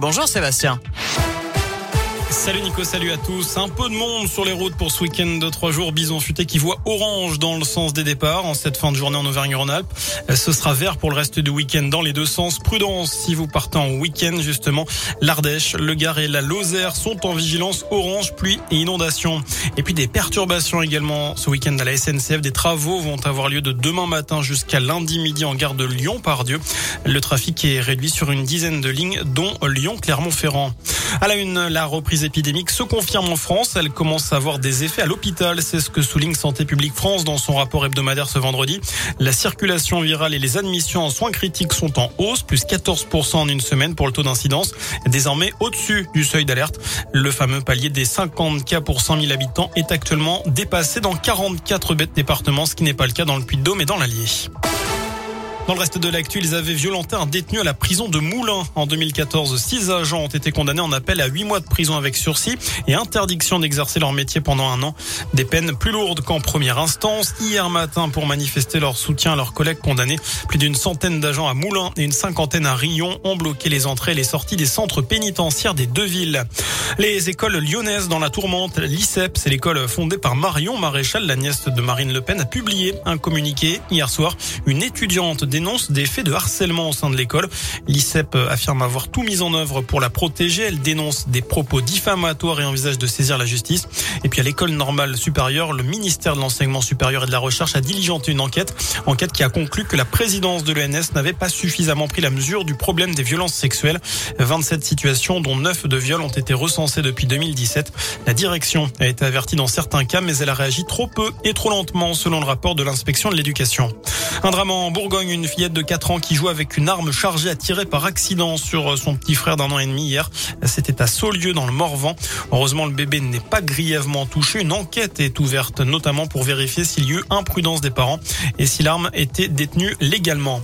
Bonjour Sébastien. Salut Nico, salut à tous. Un peu de monde sur les routes pour ce week-end de trois jours. Bison futé qui voit orange dans le sens des départs en cette fin de journée en Auvergne-Rhône-Alpes. Ce sera vert pour le reste du week-end dans les deux sens. Prudence si vous partez en week-end justement. L'Ardèche, le Gard et la Lozère sont en vigilance orange, pluie et inondation. Et puis des perturbations également ce week-end à la SNCF. Des travaux vont avoir lieu de demain matin jusqu'à lundi midi en gare de Lyon-Pardieu. Le trafic est réduit sur une dizaine de lignes dont Lyon-Clermont-Ferrand. À la une, la reprise épidémique se confirme en France. Elle commence à avoir des effets à l'hôpital. C'est ce que souligne Santé publique France dans son rapport hebdomadaire ce vendredi. La circulation virale et les admissions en soins critiques sont en hausse, plus 14% en une semaine pour le taux d'incidence, désormais au-dessus du seuil d'alerte. Le fameux palier des 50 cas pour 100 000 habitants est actuellement dépassé dans 44 départements, ce qui n'est pas le cas dans le Puy-de-Dôme et dans l'Allier. Dans le reste de l'actu, ils avaient violenté un détenu à la prison de Moulins. En 2014, six agents ont été condamnés en appel à huit mois de prison avec sursis et interdiction d'exercer leur métier pendant un an. Des peines plus lourdes qu'en première instance. Hier matin, pour manifester leur soutien à leurs collègues condamnés, plus d'une centaine d'agents à Moulins et une cinquantaine à Rion ont bloqué les entrées et les sorties des centres pénitentiaires des deux villes. Les écoles lyonnaises dans la tourmente, l'ICEP, c'est l'école fondée par Marion Maréchal, la nièce de Marine Le Pen, a publié un communiqué hier soir. Une étudiante dénonce des faits de harcèlement au sein de l'école. L'ICEP affirme avoir tout mis en œuvre pour la protéger. Elle dénonce des propos diffamatoires et envisage de saisir la justice. Et puis à l'école normale supérieure, le ministère de l'enseignement supérieur et de la recherche a diligenté une enquête. Enquête qui a conclu que la présidence de l'ENS n'avait pas suffisamment pris la mesure du problème des violences sexuelles. 27 situations, dont 9 de viols, ont été recensées depuis 2017. La direction a été avertie dans certains cas, mais elle a réagi trop peu et trop lentement, selon le rapport de l'inspection de l'éducation. Un drame en Bourgogne, une fillette de 4 ans qui joue avec une arme chargée à tirer par accident sur son petit frère d'un an et demi hier. C'était à Saulieu dans le Morvan. Heureusement, le bébé n'est pas grièvement touché. Une enquête est ouverte, notamment pour vérifier s'il y a eu imprudence des parents et si l'arme était détenue légalement.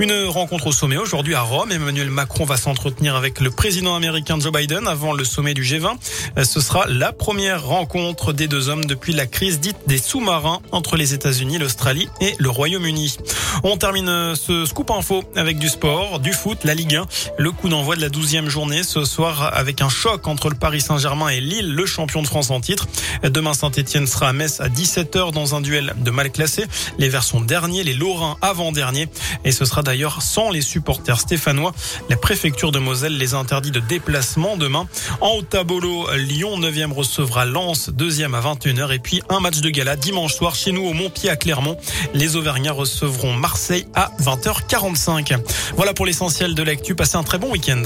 Une rencontre au sommet aujourd'hui à Rome. Emmanuel Macron va s'entretenir avec le président américain Joe Biden avant le sommet du G20. Ce sera la première rencontre des deux hommes depuis la crise dite des sous-marins entre les États-Unis, l'Australie et le Royaume-Uni. On termine ce scoop info avec du sport, du foot, la Ligue 1. Le coup d'envoi de la douzième journée ce soir avec un choc entre le Paris Saint-Germain et Lille, le champion de France en titre. Demain, Saint-Etienne sera à Metz à 17h dans un duel de mal classés. Les Verts sont derniers, les Lorrains avant-derniers. Et ce sera d'ailleurs sans les supporters stéphanois. La préfecture de Moselle les interdit de déplacement demain. En Haut-Tabolo, Lyon 9e recevra Lens 2e à 21h et puis un match de gala dimanche soir chez nous au Montpied à Clermont. Les Auvergnats recevront Marseille à 20h45. Voilà pour l'essentiel de l'actu. Passez un très bon week-end.